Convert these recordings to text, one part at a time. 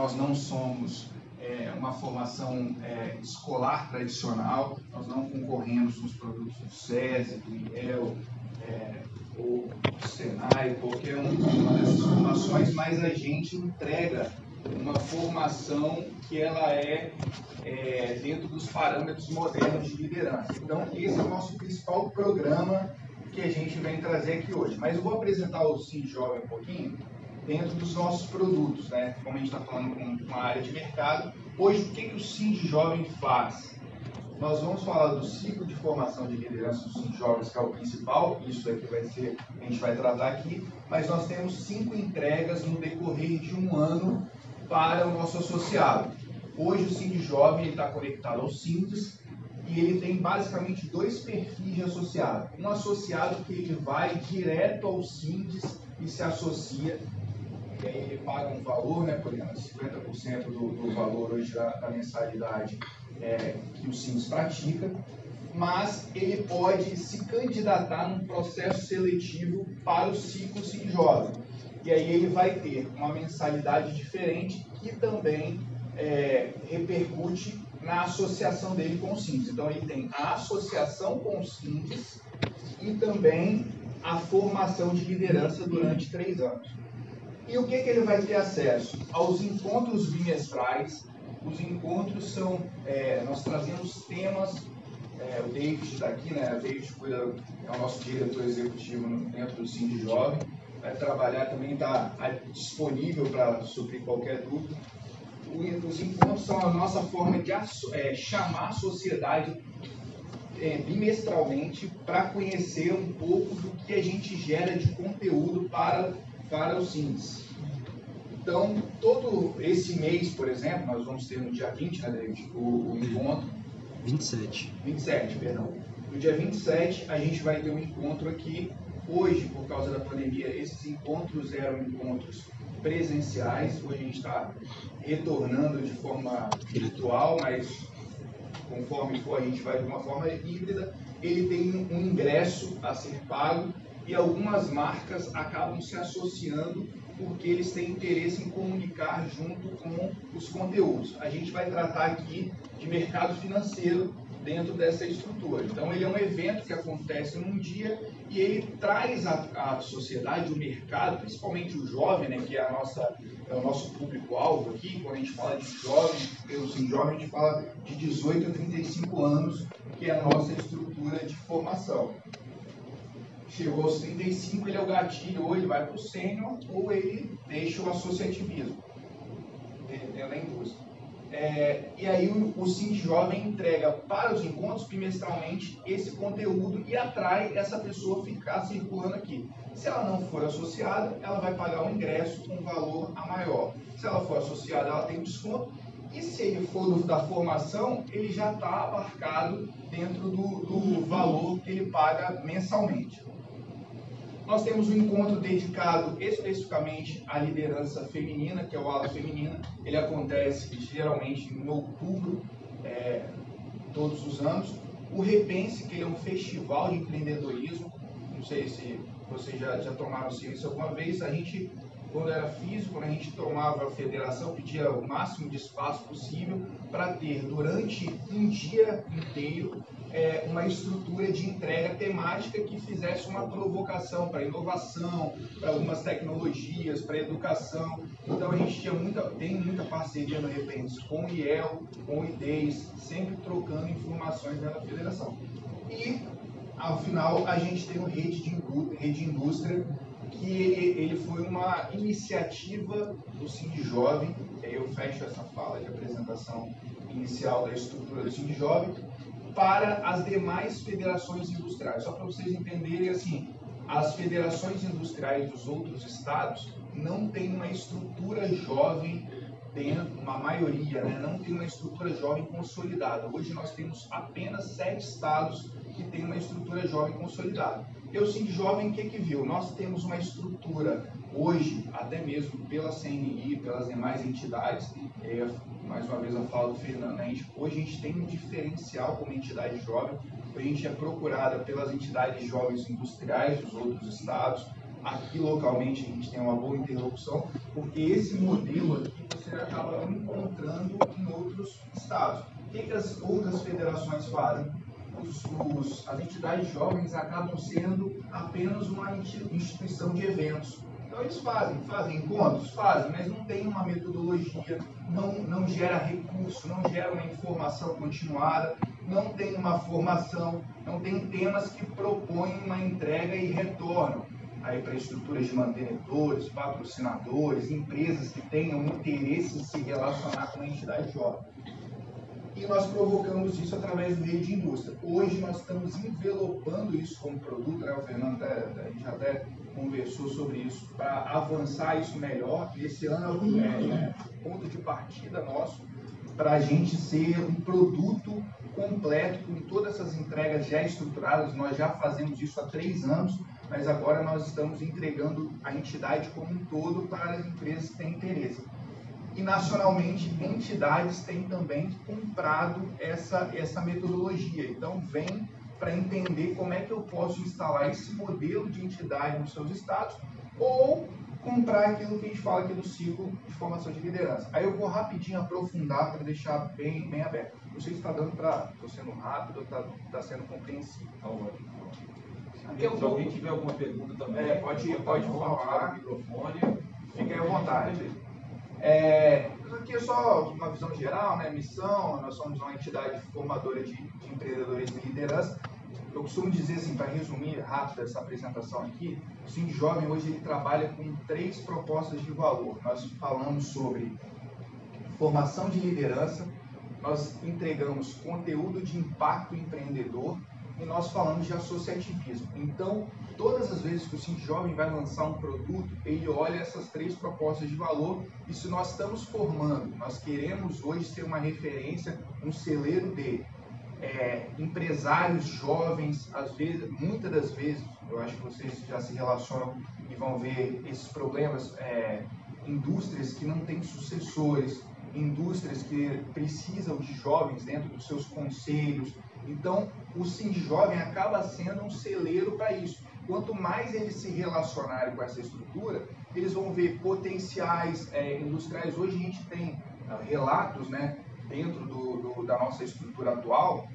nós não somos é, uma formação é, escolar tradicional, nós não concorremos com os produtos do SESI, do IEL, é, ou do Senai, qualquer uma dessas formações, mas a gente entrega uma formação que ela é, é, dentro dos parâmetros modernos de liderança. Então, esse é o nosso principal programa que a gente vem trazer aqui hoje. Mas eu vou apresentar o Sim Jovem um pouquinho dentro dos nossos produtos, né? Como a gente está falando com uma área de mercado, hoje o que, que o Sim Jovem faz? Nós vamos falar do ciclo de formação de liderança dos Sim Jovens, que é o principal, isso daqui vai ser, a gente vai tratar aqui, mas nós temos cinco entregas no decorrer de um ano para o nosso associado. Hoje o Sind Jovem está conectado ao Sintes e ele tem basicamente dois perfis de associado. Um associado que ele vai direto ao Sintes e se associa, e aí ele paga um valor, né, por exemplo, 50% do, do valor hoje da, da mensalidade é, que o Sintes pratica, mas ele pode se candidatar num processo seletivo para o ciclo Sind Jovem e aí ele vai ter uma mensalidade diferente que também é, repercute na associação dele com o Simples. Então ele tem a associação com o Simples e também a formação de liderança durante três anos. E o que, que ele vai ter acesso? Aos encontros bimestrais. Os encontros são, é, nós trazemos temas, é, o David está aqui, né? O David cuida, é o nosso diretor executivo dentro do Cindy Jovem vai trabalhar também está disponível para suprir qualquer dúvida. Os encontros são a nossa forma de é, chamar a sociedade é, bimestralmente para conhecer um pouco do que a gente gera de conteúdo para, para os SINs. Então, todo esse mês, por exemplo, nós vamos ter no dia 20, né, David, o, o encontro. 27. 27, perdão. No dia 27, a gente vai ter um encontro aqui Hoje, por causa da pandemia, esses encontros eram encontros presenciais. Hoje a gente está retornando de forma virtual, mas conforme for, a gente vai de uma forma híbrida. Ele tem um ingresso a ser pago e algumas marcas acabam se associando porque eles têm interesse em comunicar junto com os conteúdos. A gente vai tratar aqui de mercado financeiro dentro dessa estrutura. Então, ele é um evento que acontece num dia e ele traz à, sociedade, o mercado, principalmente o jovem, né, que é, a nossa, é o nosso público-alvo aqui, quando a gente fala de jovem, eu sim, jovem, a gente fala de 18 a 35 anos, que é a nossa estrutura de formação. Chegou aos 35, ele é o gatilho, ou ele vai para o sênior, ou ele deixa o associativismo dentro da indústria. É, e aí o, o Jovem entrega para os encontros bimestralmente esse conteúdo e atrai essa pessoa ficar circulando aqui. Se ela não for associada, ela vai pagar um ingresso com um valor a maior. Se ela for associada, ela tem um desconto. E se ele for do, da formação, ele já está abarcado dentro do, do valor que ele paga mensalmente. Nós temos um encontro dedicado especificamente à liderança feminina, que é o Ala Feminina. Ele acontece geralmente em outubro, é, todos os anos. O Repense, que é um festival de empreendedorismo. Não sei se vocês já, já tomaram ciência alguma vez. A gente, quando era físico, quando a gente tomava a federação, pedia o máximo de espaço possível para ter durante um dia inteiro é, uma estrutura de entrega temática que fizesse uma provocação para inovação, para algumas tecnologias, para educação. Então a gente tinha muita, tem muita parceria no Repente com o IEL, com o IDES, sempre trocando informações dentro da federação. E ao final a gente tem o Rede de, Rede Indústria, que ele foi uma iniciativa do Cindy Jovem, eu fecho essa fala de apresentação inicial da estrutura do Cindy Jovem, para as demais federações industriais. Só para vocês entenderem, assim, as federações industriais dos outros estados não têm uma estrutura jovem dentro, uma maioria, né, não tem uma estrutura jovem consolidada. Hoje nós temos apenas sete estados que têm uma estrutura jovem consolidada. Eu sinto jovem, o que, que viu? Nós temos uma estrutura hoje, até mesmo pela CNI, pelas demais entidades, é, mais uma vez a fala do Fernando, né? a gente, hoje a gente tem um diferencial como entidade jovem, a gente é procurada pelas entidades jovens industriais dos outros estados, aqui localmente a gente tem uma boa interlocução, porque esse modelo aqui você acaba estados. O que, que as outras federações fazem? Os, os, as entidades jovens acabam sendo apenas uma instituição de eventos. Então eles fazem, fazem encontros, fazem, mas não tem uma metodologia, não, não gera recurso, não gera uma informação continuada, não tem uma formação, não tem temas que propõem uma entrega e retornam aí para estruturas de mantenedores, patrocinadores, empresas que tenham interesse em se relacionar com a entidade jovem. E nós provocamos isso através do meio de indústria. Hoje nós estamos envelopando isso como produto, né? o Fernando até, a gente até conversou sobre isso, para avançar isso melhor. Esse ano é, é ponto de partida nosso para a gente ser um produto completo com todas essas entregas já estruturadas. Nós já fazemos isso há três anos mas agora nós estamos entregando a entidade como um todo para as empresas que têm interesse. E nacionalmente, entidades têm também comprado essa, essa metodologia. Então, vem para entender como é que eu posso instalar esse modelo de entidade nos seus estados ou comprar aquilo que a gente fala aqui do ciclo de formação de liderança. Aí eu vou rapidinho aprofundar para deixar bem, bem aberto. Não sei se está dando para. Estou sendo rápido ou está tá sendo compreensível. Tá ótimo. Se alguém tiver alguma pergunta também, é, pode, pode falar. microfone. Fiquem à vontade. É, aqui é só uma visão geral, né? Missão, nós somos uma entidade formadora de, de empreendedorismo e liderança. Eu costumo dizer assim, para resumir rápido essa apresentação aqui, o Sim Jovem hoje ele trabalha com três propostas de valor. Nós falamos sobre formação de liderança, nós entregamos conteúdo de impacto empreendedor e nós falamos de associativismo. Então, todas as vezes que o Cinti Jovem vai lançar um produto, ele olha essas três propostas de valor e se nós estamos formando, nós queremos hoje ser uma referência, um celeiro de é, empresários jovens, às vezes, muitas das vezes, eu acho que vocês já se relacionam e vão ver esses problemas, é, indústrias que não têm sucessores, indústrias que precisam de jovens dentro dos seus conselhos, então, o Sim Jovem acaba sendo um celeiro para isso. Quanto mais eles se relacionarem com essa estrutura, eles vão ver potenciais é, industriais. Hoje a gente tem uh, relatos né, dentro do, do, da nossa estrutura atual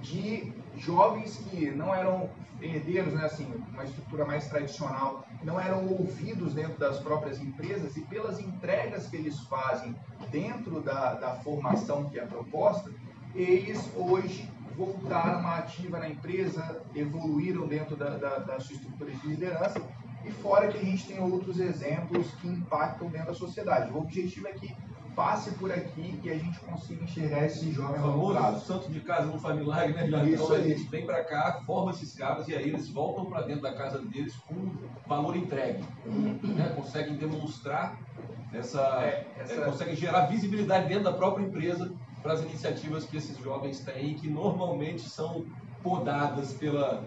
de jovens que não eram herdeiros, né, assim, uma estrutura mais tradicional, não eram ouvidos dentro das próprias empresas e pelas entregas que eles fazem dentro da, da formação que é proposta, eles hoje voltaram à ativa na empresa, evoluíram dentro da, da, da sua estrutura de liderança, e fora que a gente tem outros exemplos que impactam dentro da sociedade. O objetivo é que passe por aqui e a gente consiga enxergar esse jovem a famoso santo de casa não faz milagre, né, Jardim? Então a gente vem para cá, forma esses caras e aí eles voltam para dentro da casa deles com valor entregue. Né? Conseguem demonstrar essa, é, essa... É, conseguem gerar visibilidade dentro da própria empresa para as iniciativas que esses jovens têm, que normalmente são podadas pela,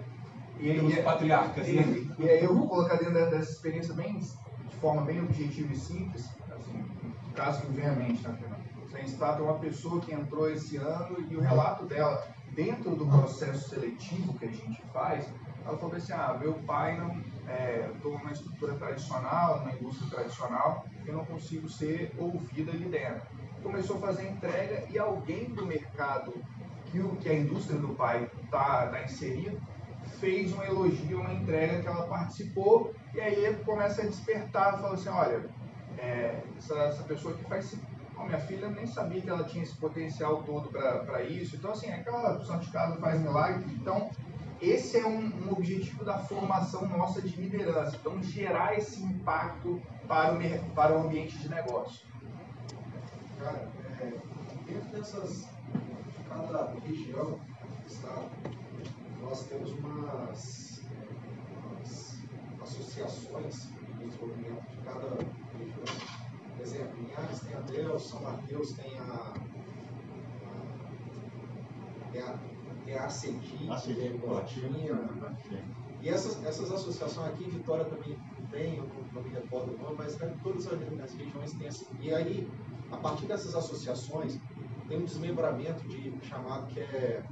e, pelos e, é- patriarcas. E, né? e, aí eu vou colocar dentro dessa experiência bem, de forma bem objetiva e simples, assim, caso que vem à mente, tá, Fernando? Você trata uma pessoa que entrou esse ano e o relato dela, dentro do processo seletivo que a gente faz, ela falou assim, ah, meu pai não, é, estou numa estrutura tradicional, numa indústria tradicional, eu não consigo ser ouvida ali dentro começou a fazer entrega e alguém do mercado que, o, que a indústria do pai está tá inserido fez um elogio, uma entrega que ela participou e aí começa a despertar, fala assim, olha, é, essa, essa, pessoa que faz oh, minha filha nem sabia que ela tinha esse potencial todo para isso. Então, assim, aquela pessoa de casa faz milagre. Então, esse é um, um, objetivo da formação nossa de liderança. Então, gerar esse impacto para o, para o ambiente de negócio. Cara, é, dentro dessas, de cada região, estado, nós temos umas, é, umas associações de desenvolvimento de cada região. Por exemplo, em Ares tem a Deus, São Mateus tem a, a, tem a, tem a ACD, e essas, essas associações aqui, Vitória também tem, eu não, não me recordo o nome, mas todas as regiões têm assim. E aí, a partir dessas associações, tem um desmembramento de chamado que é,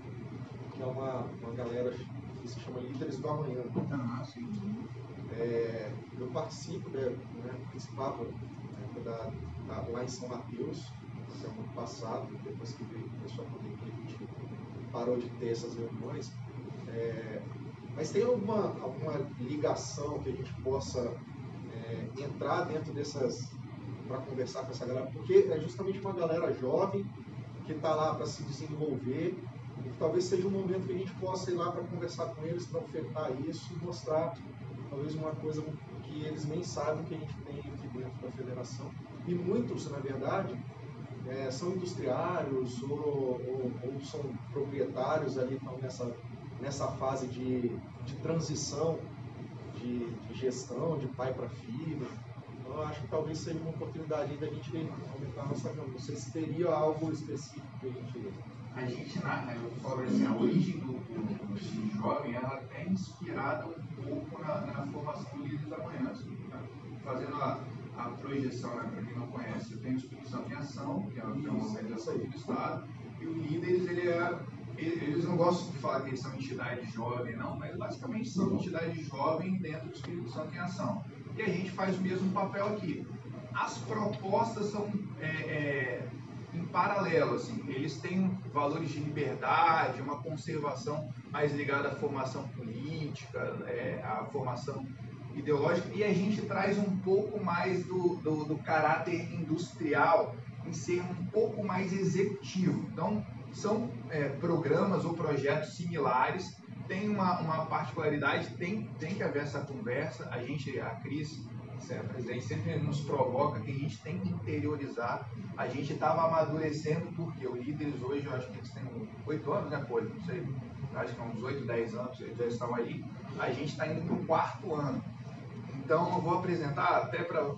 que é uma, uma galera que se chama Líderes do Amanhã. Ah, sim. É, eu participo, né, né participava né, da, da, lá em São Mateus, esse ano passado, depois que veio, começou a pandemia, a gente parou de ter essas reuniões. É, mas tem alguma, alguma ligação que a gente possa é, entrar dentro dessas para conversar com essa galera? Porque é justamente uma galera jovem que está lá para se desenvolver e talvez seja um momento que a gente possa ir lá para conversar com eles, para ofertar isso e mostrar talvez uma coisa que eles nem sabem que a gente tem aqui dentro da federação. E muitos, na verdade, é, são industriários ou, ou, ou, são proprietários ali, estão nessa, nessa fase de, de transição de, de gestão, de pai para filho. Então, eu acho que talvez seja uma oportunidade da gente aumentar a nossa gama. Não sei se teria algo específico que a gente. A gente, na, eu falo assim, a origem do, do, do jovem, ela é inspirada um pouco na, na formação do líder da manhã. Né? Fazendo a, a projeção, né, para quem não conhece, tem o Espírito Santo em Ação, que é, que é uma organização do Estado, e o líderes, ele é eles não gostam de falar que eles são entidade jovem, não, mas basicamente são entidade jovem dentro do Espírito Santo em Ação. E a gente faz o mesmo papel aqui. As propostas são é, é, em paralelo, assim, eles têm valores de liberdade, uma conservação mais ligada à formação política, é, à formação ideológica, e a gente traz um pouco mais do, do, do caráter industrial em ser um pouco mais executivo. Então, são é, programas ou projetos similares, tem uma, uma particularidade, tem, tem que haver essa conversa, a gente, a Cris, é a presidente, sempre nos provoca que a gente tem que interiorizar, a gente estava amadurecendo, porque os líderes hoje, eu acho que eles têm oito anos, né, Pô? Não sei, acho que uns oito, dez anos, eles já estão aí, a gente está indo para o quarto ano. Então, eu vou apresentar até para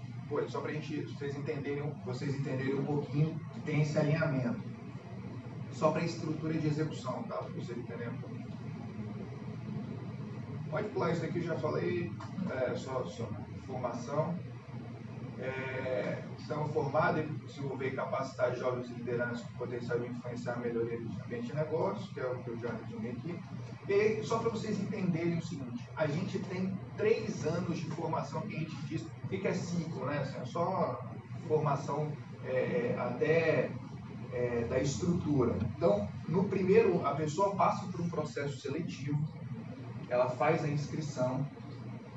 só para vocês entenderem, vocês entenderem um pouquinho que tem esse alinhamento só para estrutura de execução, tá? Para você entender um pouquinho. Pode pular isso aqui, já falei, é, só, só formação. É, estamos formados em desenvolver e capacitar jovens lideranças com potencial de influenciar a melhoria do ambiente de negócio, que é o que eu já resumi aqui. E só para vocês entenderem o seguinte, a gente tem três anos de formação que a gente diz, o que é ciclo, né? Assim, é só formação é até é, da estrutura. Então, no primeiro, a pessoa passa por um processo seletivo, ela faz a inscrição,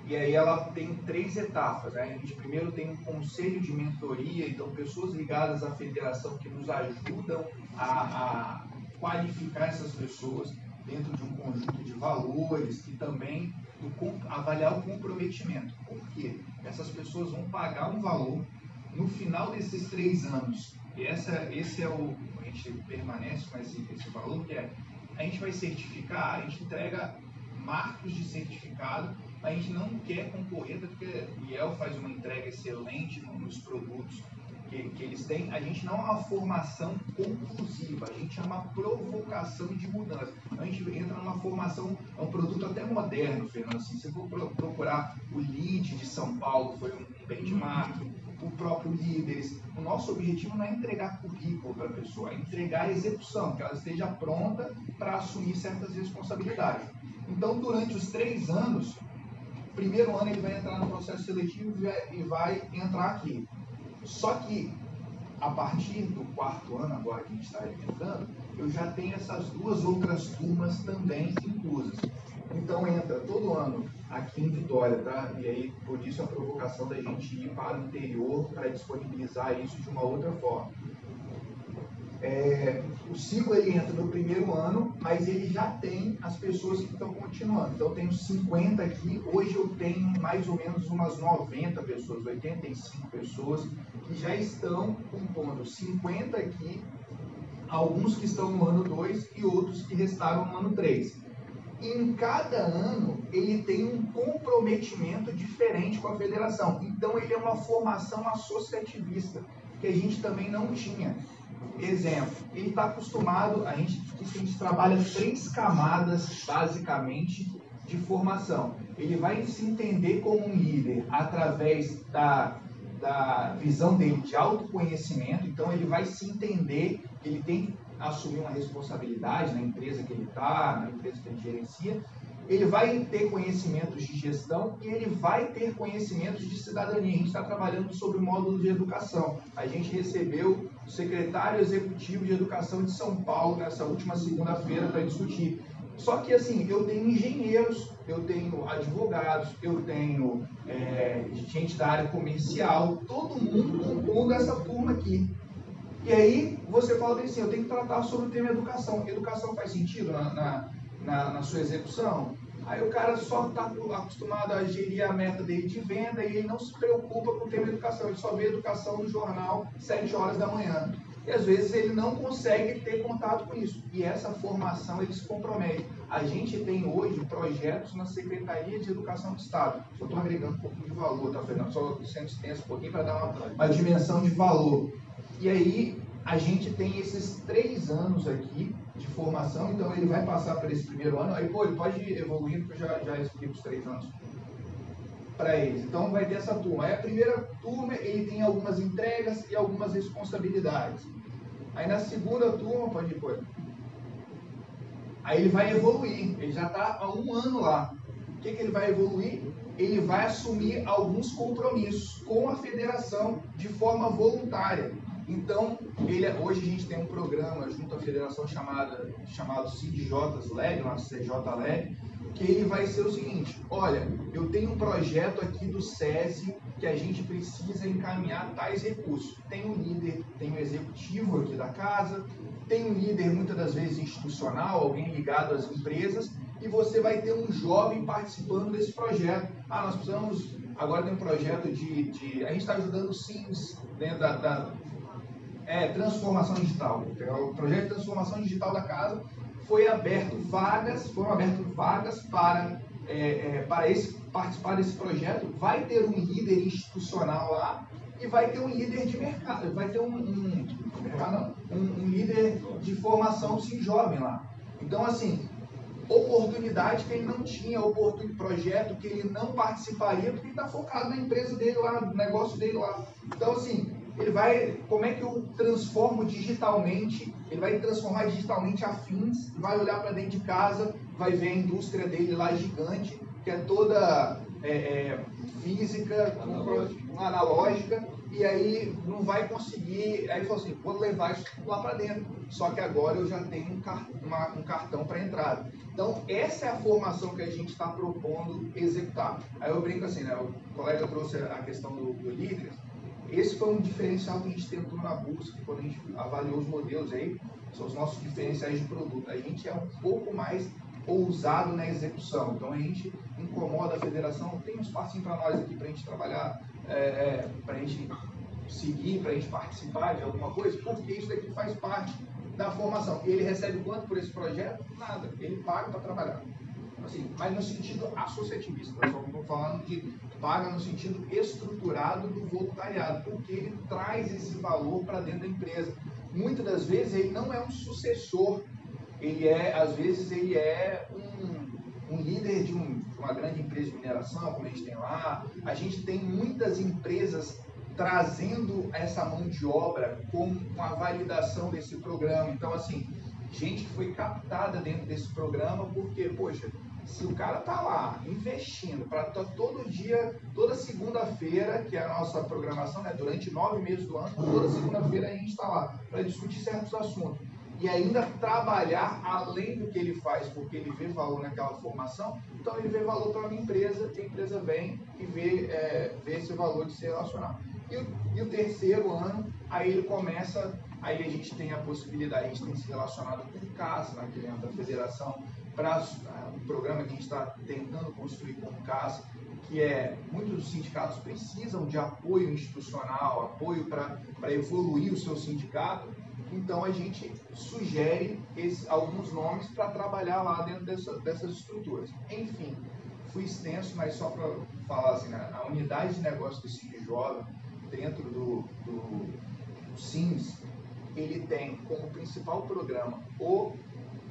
e aí ela tem três etapas. Né? A gente primeiro tem um conselho de mentoria, então pessoas ligadas à federação que nos ajudam a, a qualificar essas pessoas dentro de um conjunto de valores e também do, avaliar o comprometimento. Por quê? Essas pessoas vão pagar um valor no final desses três anos e essa, esse é o. A gente permanece com esse, esse valor, que é a gente vai certificar, a gente entrega marcos de certificado, a gente não quer concorrer, porque o IEL faz uma entrega excelente nos produtos que, que, eles têm, a gente não é uma formação conclusiva, a gente é uma provocação de mudança. A gente entra numa formação, é um produto até moderno, Fernando. Assim, se for procurar o LEAD de São Paulo, foi um benchmark, o próprio líderes. O nosso objetivo não é entregar currículo para a pessoa, é entregar a execução, que ela esteja pronta para assumir certas responsabilidades. Então, durante os três anos, primeiro ano ele vai entrar no processo seletivo e vai entrar aqui. Só que a partir do quarto ano, agora que a gente está entrando, eu já tenho essas duas outras turmas também inclusas. Então entra todo ano aqui em Vitória, tá? E aí, por isso a provocação da gente ir para o interior para disponibilizar isso de uma outra forma. É, o ciclo ele entra no primeiro ano, mas ele já tem as pessoas que estão continuando. Então eu tenho 50 aqui, hoje eu tenho mais ou menos umas 90 pessoas, 85 pessoas que já estão compondo 50 aqui, alguns que estão no ano 2 e outros que restaram no ano 3 em cada ano ele tem um comprometimento diferente com a federação. Então ele é uma formação associativista que a gente também não tinha. Exemplo, ele está acostumado, a gente, a gente trabalha três camadas basicamente de formação. Ele vai se entender como um líder através da, da visão dele de autoconhecimento, então ele vai se entender, ele tem assumir uma responsabilidade na empresa que ele está, na empresa que ele gerencia, ele vai ter conhecimentos de gestão e ele vai ter conhecimentos de cidadania. A gente está trabalhando sobre o módulo de educação. A gente recebeu secretário executivo de Educação de São Paulo nessa última segunda-feira para discutir. Só que assim, eu tenho engenheiros, eu tenho advogados, eu tenho é, gente da área comercial, todo mundo compondo essa turma aqui. E aí você fala assim, eu tenho que tratar sobre o tema educação. Educação faz sentido na, na, na, na sua execução? Aí o cara só está acostumado a gerir a meta dele de venda e ele não se preocupa com o tema educação. Ele só vê educação no jornal 7 horas da manhã. E às vezes ele não consegue ter contato com isso. E essa formação ele se compromete. A gente tem hoje projetos na Secretaria de Educação do Estado. Só estou agregando um pouquinho de valor, tá, Fernando? Só sendo extenso um pouquinho para dar uma, uma dimensão de valor. E aí a gente tem esses três anos aqui de formação, então ele vai passar por esse primeiro ano, aí pô, ele pode ir evoluindo, porque eu já, já explico os três anos para eles. Então vai ter essa turma. Aí a primeira turma ele tem algumas entregas e algumas responsabilidades. Aí na segunda turma, pode ir, pode. Aí ele vai evoluir, ele já está há um ano lá. O que, que ele vai evoluir? Ele vai assumir alguns compromissos com a federação de forma voluntária. Então, ele, hoje a gente tem um programa junto à federação chamada, chamado CIDJs LED, uma CJ LED, que ele vai ser o seguinte: olha, eu tenho um projeto aqui do SESI que a gente precisa encaminhar tais recursos. Tem um líder, tem um executivo aqui da casa, tem um líder muitas das vezes institucional, alguém ligado às empresas, e você vai ter um jovem participando desse projeto. Ah, nós precisamos. Agora tem um projeto de. de a gente está ajudando SIMs dentro da, da é, transformação digital. O projeto de transformação digital da casa foi aberto vagas, foram abertas vagas para, é, é, para esse, participar desse projeto. Vai ter um líder institucional lá e vai ter um líder de mercado, vai ter um, um, um, um líder de formação sim jovem lá. Então, assim, oportunidade que ele não tinha, oportunidade, projeto que ele não participaria, porque ele está focado na empresa dele lá, no negócio dele lá. Então, assim, ele vai, como é que eu transformo digitalmente, ele vai transformar digitalmente afins, vai olhar para dentro de casa, vai ver a indústria dele lá gigante, que é toda é, é, física, analógica. analógica, e aí não vai conseguir, aí ele falou assim, vou levar isso lá para dentro, só que agora eu já tenho um, car uma, um cartão para entrada. Então, essa é a formação que a gente está propondo executar. Aí eu brinco assim, né, o colega trouxe a questão do, do líder, esse foi um diferencial que a gente tentou na busca, quando a gente avaliou os modelos aí, são os nossos diferenciais de produto. A gente é um pouco mais ousado na execução. Então a gente incomoda a federação, tem um espacinho para nós aqui para a gente trabalhar, é, é para a gente seguir, para a gente participar de alguma coisa, porque isso daqui faz parte da formação. E ele recebe quanto por esse projeto? Nada. Ele paga para trabalhar assim, mas no sentido associativista. Nós estamos falando de paga no sentido estruturado do voluntariado, porque ele traz esse valor para dentro da empresa. Muitas das vezes ele não é um sucessor, ele é, às vezes ele é um, um líder de, um, de uma grande empresa de mineração, como a gente tem lá. A gente tem muitas empresas trazendo essa mão de obra com a validação desse programa. Então, assim, gente que foi captada dentro desse programa porque, poxa, se o cara tá lá investindo para todo dia, toda segunda-feira, que é a nossa programação, né, durante nove meses do ano, toda segunda-feira a gente está lá para discutir certos assuntos. E ainda trabalhar além do que ele faz, porque ele vê valor naquela formação, então ele vê valor para a minha empresa, a empresa vem e vê, é, vê esse valor de se relacionar. E e o terceiro ano, aí ele começa Aí a gente tem a possibilidade, a gente tem se relacionado com o CAS, né, que dentro da federação, para um programa que a gente está tentando construir com o CAS, que é muitos sindicatos precisam de apoio institucional, apoio para evoluir o seu sindicato. Então a gente sugere esse, alguns nomes para trabalhar lá dentro dessa, dessas estruturas. Enfim, fui extenso, mas só para falar assim, né, a unidade de negócio do Cine Jovem, dentro do, do, do SIMS, ele tem como principal programa o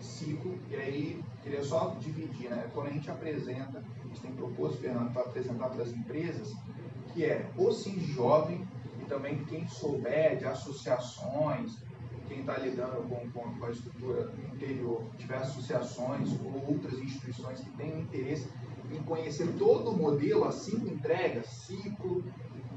ciclo, e aí queria só dividir, né? Quando a gente apresenta, a gente tem proposto, Fernando, para apresentar para as empresas, que é o Sim Jovem e também quem souber de associações, quem está lidando com, com, com, a estrutura interior, tiver associações ou outras instituições que tenham interesse em conhecer todo o modelo, as cinco entregas, ciclo,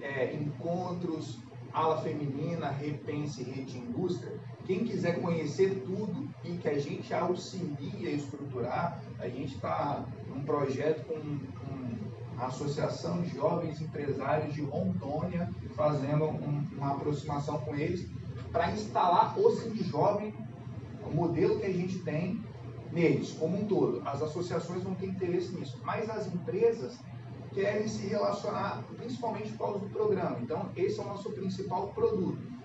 é, encontros, ala feminina, repense rede indústria. Quem quiser conhecer tudo e que a gente auxilia a estruturar, a gente está num projeto com, com, a Associação de Jovens Empresários de Rondônia, fazendo um, uma aproximação com eles para instalar o Cine Jovem, o modelo que a gente tem neles, como um todo. As associações vão ter interesse nisso, mas as empresas querem se relacionar principalmente por causa do programa. Então, esse é o nosso principal produto.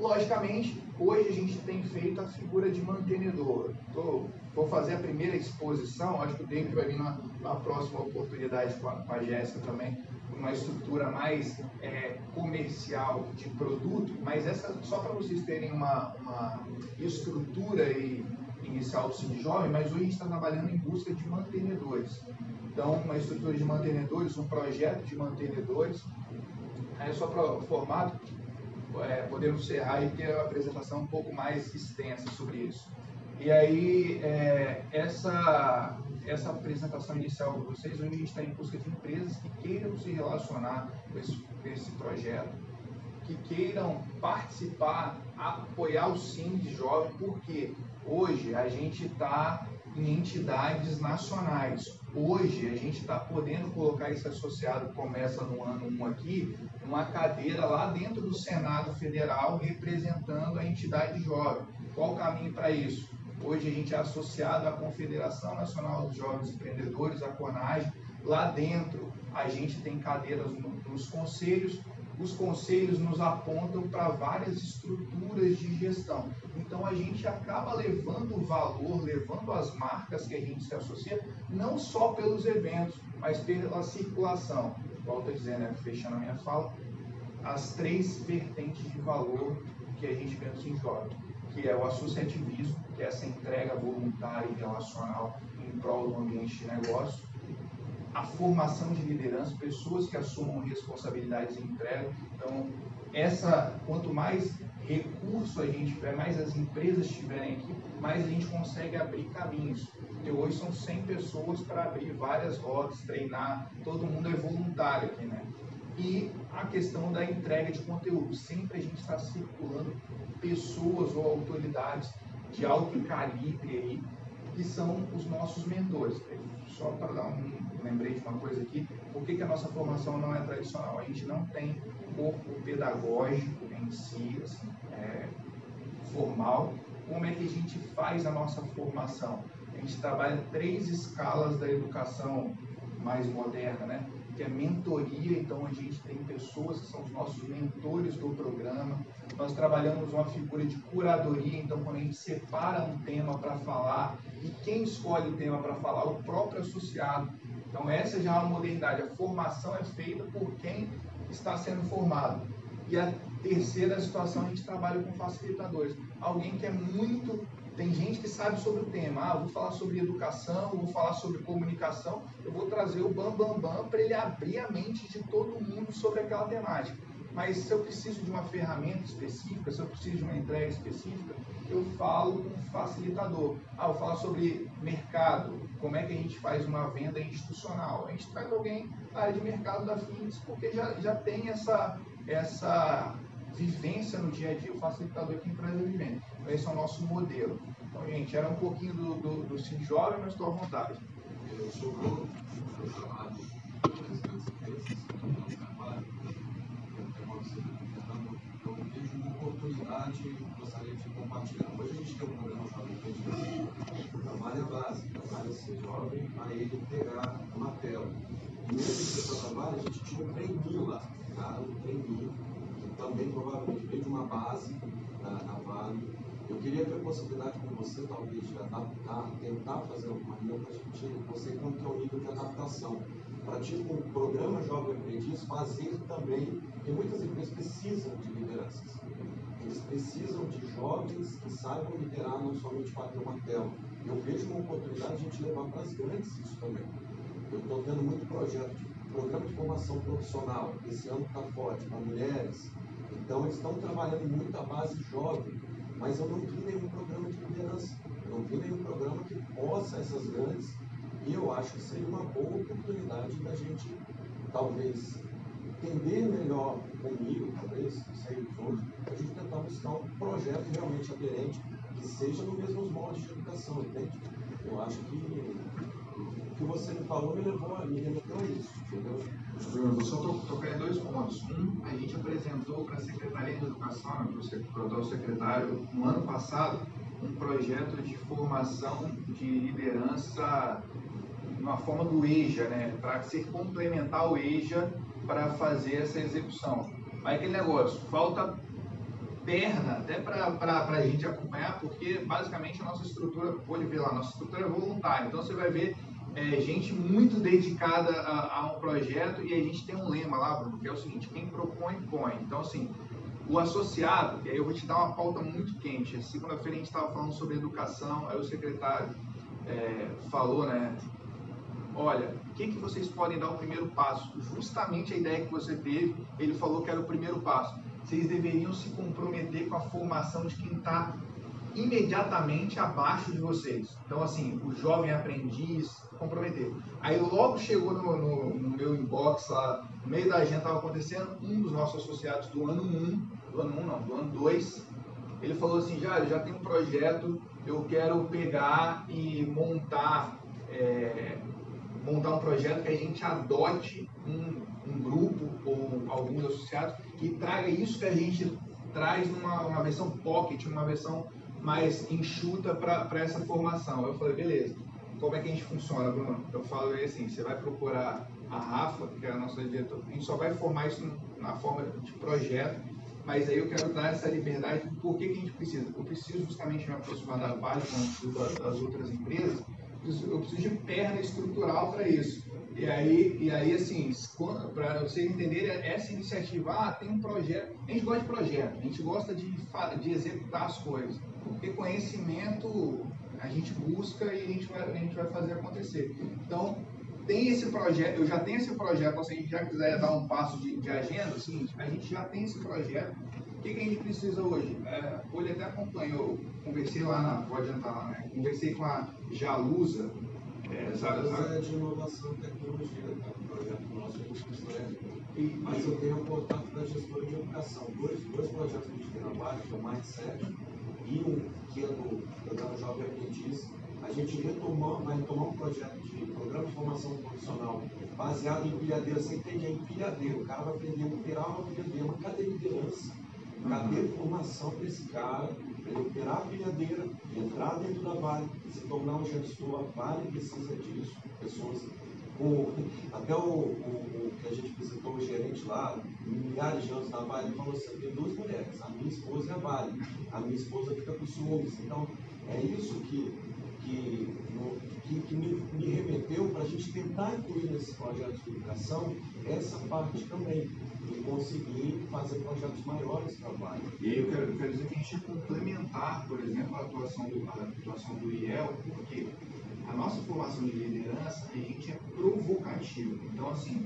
Logicamente, hoje a gente tem feito a figura de mantenedor. Tô, vou fazer a primeira exposição, acho que o David vai vir na, na próxima oportunidade com a, a Jéssica também, uma estrutura mais é, comercial de produto, mas essa só para vocês terem uma, uma estrutura e inicial do Cine Jovem, mas hoje a gente está trabalhando em busca de mantenedores. Então, uma estrutura de mantenedores, um projeto de mantenedores. Aí, só para o formato, é, podemos encerrar e ter uma apresentação um pouco mais extensa sobre isso. E aí, é, essa, essa apresentação inicial para vocês, hoje a gente está em busca de empresas que queiram se relacionar com esse, com esse projeto, que queiram participar, apoiar o Sim de Jovem, porque hoje a gente está em entidades nacionais. Hoje a gente está podendo colocar esse associado, começa no ano 1 aqui, uma cadeira lá dentro do Senado Federal representando a entidade jovem. Qual o caminho para isso? Hoje a gente é associado à Confederação Nacional dos Jovens Empreendedores, a CONAGE. Lá dentro a gente tem cadeiras nos conselhos, os conselhos nos apontam para várias estruturas de gestão. Então a gente acaba levando o valor, levando as marcas que a gente se associa, não só pelos eventos, mas pela circulação. Volto a dizer, né, fechando a minha fala, as três vertentes de valor que a gente pensa em jovem, que é o associativismo, que é essa entrega voluntária e relacional em prol do ambiente de negócio, a formação de liderança, pessoas que assumam responsabilidades e entregam. Então, essa, quanto mais recurso a gente tiver, mais as empresas tiverem aqui, mais a gente consegue abrir caminhos. Porque hoje são 100 pessoas para abrir várias rodas, treinar, todo mundo é voluntário aqui, né? E a questão da entrega de conteúdo. Sempre a gente está circulando pessoas ou autoridades de alto calibre aí, que são os nossos mentores. Só para dar um, lembrei de uma coisa aqui, por que, que a nossa formação não é tradicional? A gente não tem corpo pedagógico em si, assim, é, formal. Como é que a gente faz a nossa formação? A gente trabalha três escalas da educação mais moderna, né? Que é mentoria, então a gente tem pessoas que são os nossos mentores do programa. Nós trabalhamos uma figura de curadoria, então quando a gente separa um tema para falar, e quem escolhe o tema para falar? O próprio associado. Então, essa já é uma modernidade. A formação é feita por quem está sendo formado. E a terceira situação, a gente trabalha com facilitadores. Alguém que é muito. Tem gente que sabe sobre o tema. Ah, vou falar sobre educação, vou falar sobre comunicação. Eu vou trazer o Bam Bam Bam para ele abrir a mente de todo mundo sobre aquela temática. Mas se eu preciso de uma ferramenta específica, se eu preciso de uma entrega específica, eu falo com um facilitador. Ah, vou falar sobre mercado, como é que a gente faz uma venda institucional. A gente traz alguém da área de mercado da FINES, porque já, já tem essa, essa vivência no dia a dia. O facilitador que traz a vivência. Então, esse é o nosso modelo. Então, gente, era um pouquinho do, do, do Sim Jovem, mas estou à vontade. Eu sou o eu trabalho eu vejo uma oportunidade e gostaria de compartilhar. Hoje a gente tem um programa trabalho é base, trabalho ser jovem para ele pegar tela. E nesse trabalho a gente tinha um treininho lá, tá? um treininho, que também provavelmente veio de uma base da Vale. Eu queria ter a possibilidade com você, talvez, de adaptar, tentar fazer alguma reunião para a gente, você como que é o nível de adaptação para tipo um programa Jovem Aprendiz fazer também, porque muitas empresas precisam de lideranças. Eles precisam de jovens que saibam liderar, não somente para ter uma tela. Eu vejo uma oportunidade de a gente levar para as grandes isso também. Eu estou vendo muito projeto de programa de formação profissional, esse ano está forte, para mulheres. Então, eles estão trabalhando muito a base jovem, mas eu não vi nenhum programa de liderança. Eu não vi nenhum programa que possa essas grandes e eu acho que seria uma boa oportunidade da gente, talvez, entender melhor comigo, talvez, não sei, os a gente tentar buscar um projeto realmente aderente que seja no mesmos moldes de educação, entende? Eu acho que que você me falou me levou a me remeteu a isso, entendeu? Eu só tocar em dois pontos. Um, a gente apresentou para a Secretaria de Educação, para o secretário, no ano passado, um projeto de formação de liderança numa forma do EJA, né, para ser complementar ao EJA para fazer essa execução. Aí aquele negócio, falta perna até para a gente acompanhar, porque basicamente a nossa estrutura, pode ver lá, nossa estrutura é voluntária, então você vai ver é, gente muito dedicada a, a, um projeto e a gente tem um lema lá, Bruno, que é o seguinte, quem propõe, põe. Então, assim, o associado, e aí eu vou te dar uma pauta muito quente, segunda-feira a gente estava falando sobre educação, aí o secretário é, falou, né, olha, o que, que vocês podem dar o primeiro passo? Justamente a ideia que você teve, ele falou que era o primeiro passo. Vocês deveriam se comprometer com a formação de quem está imediatamente abaixo de vocês. Então, assim, o jovem aprendiz, comprometer. Aí logo chegou no, no, no meu inbox lá, no meio da agenda estava acontecendo, um dos nossos associados do ano 1, do ano 1 não, do ano 2, ele falou assim, já, já tem um projeto, eu quero pegar e montar é, montar um projeto que a gente adote um, um grupo ou alguns associados e traga isso que a gente traz numa uma versão pocket, uma versão mais enxuta para essa formação. Eu falei, beleza, como é que a gente funciona, Bruno? Eu falo assim, você vai procurar a Rafa, que é a nossa diretora, a gente só vai formar isso na forma de projeto, mas aí eu quero dar essa liberdade, por que, que a gente precisa? Eu preciso justamente me aproximar da base das outras empresas, eu preciso de perna estrutural para isso. E aí, e aí assim, para vocês entenderem, essa iniciativa, ah, tem um projeto, a gente gosta de projeto, a gente gosta de, de executar as coisas, porque conhecimento a gente busca e a gente vai, a gente vai fazer acontecer. Então, tem esse projeto, eu já tenho esse projeto, então, se a gente já quiser dar um passo de, de agenda, seguinte, a gente já tem esse projeto, o que, que a gente precisa hoje? É, ele até acompanhou, conversei lá na, pode entrar lá, né? Conversei com a Jalusa. É, Jalusa é de inovação e tecnologia, tá? Um projeto nosso de gestora e, Mas eu tenho o contato da gestora de educação. Dois, dois projetos que a gente base, que é o Mindset e um que é do programa Jovem Aprendiz. A gente retomou, vai retomar um projeto de programa de formação profissional baseado em empilhadeira. Você entende? É empilhadeira. O cara vai aprender a uma empilhadeira, uma cadeira de liderança Cadê formação para esse cara, para ele operar a pilhadeira, entrar dentro da Vale, se tornar um gestor? A Vale precisa disso. Pessoas com. Até o, o, o, que a gente visitou, o gerente lá, milhares de anos na Vale, falou assim: tenho duas mulheres, a minha esposa e a Vale. A minha esposa fica com ciúmes. Então, é isso que, que, que, que me, me remeteu para a gente tentar incluir nesse projeto de educação essa parte também e conseguir fazer projetos maiores para o E aí eu quero, eu quero dizer que a gente é complementar, por exemplo, a atuação do, a atuação do IEL, porque a nossa formação de liderança, a gente é provocativo. Então, assim,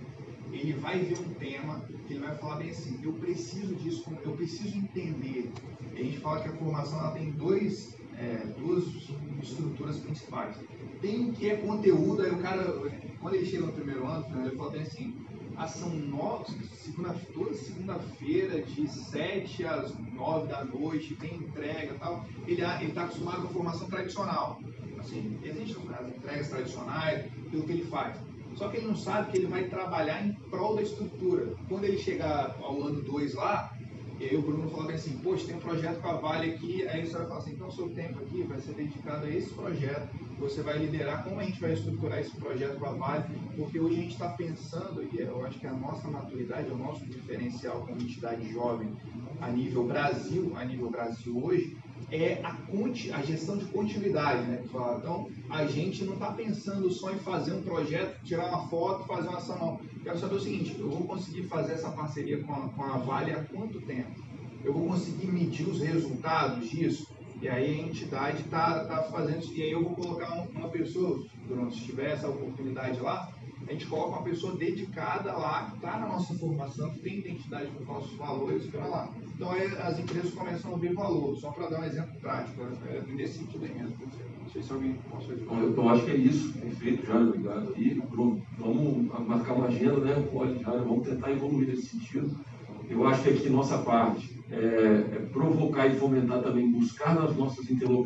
ele vai ver um tema que ele vai falar bem assim, eu preciso disso, eu preciso entender. A gente fala que a formação ela tem dois, é, duas estruturas principais. Tem o que é conteúdo, aí o cara, quando ele chega no primeiro ano, ele fala assim, ação nove, segunda, toda segunda-feira, de 7 às 9 da noite, tem entrega e tal. Ele está acostumado com a formação tradicional. Assim, existem as entregas tradicionais, pelo que ele faz. Só que ele não sabe que ele vai trabalhar em prol da estrutura. Quando ele chegar ao ano 2 lá, e aí o Bruno bem assim, poxa, tem um projeto com a Vale aqui, aí você vai falar assim, então o seu tempo aqui vai ser dedicado a esse projeto, você vai liderar como a gente vai estruturar esse projeto com a Vale, porque hoje a gente está pensando, e eu acho que a nossa maturidade, o nosso diferencial como entidade jovem a nível Brasil, a nível Brasil hoje, é a, a gestão de continuidade, né? Então, a gente não está pensando só em fazer um projeto, tirar uma foto, fazer uma ação, não. Quero saber o seguinte, eu vou conseguir fazer essa parceria com a, com a Vale há quanto tempo? Eu vou conseguir medir os resultados disso? E aí a entidade está tá fazendo isso. E aí eu vou colocar uma pessoa, se tiver essa oportunidade lá, a gente coloca uma pessoa dedicada lá, que está na nossa formação, que tem identidade com os nossos valores para lá. Então aí as empresas começam a ver valor, só para dar um exemplo prático, é, nesse sentido aí mesmo. Não sei se alguém fazer. Bom, eu, eu acho que é isso, perfeito, Jário, obrigado aí. Bruno, vamos marcar uma agenda, né? Pode, Jário, vamos tentar evoluir nesse sentido. Eu acho que aqui nossa parte é, é provocar e fomentar também, buscar nas nossas interlocuções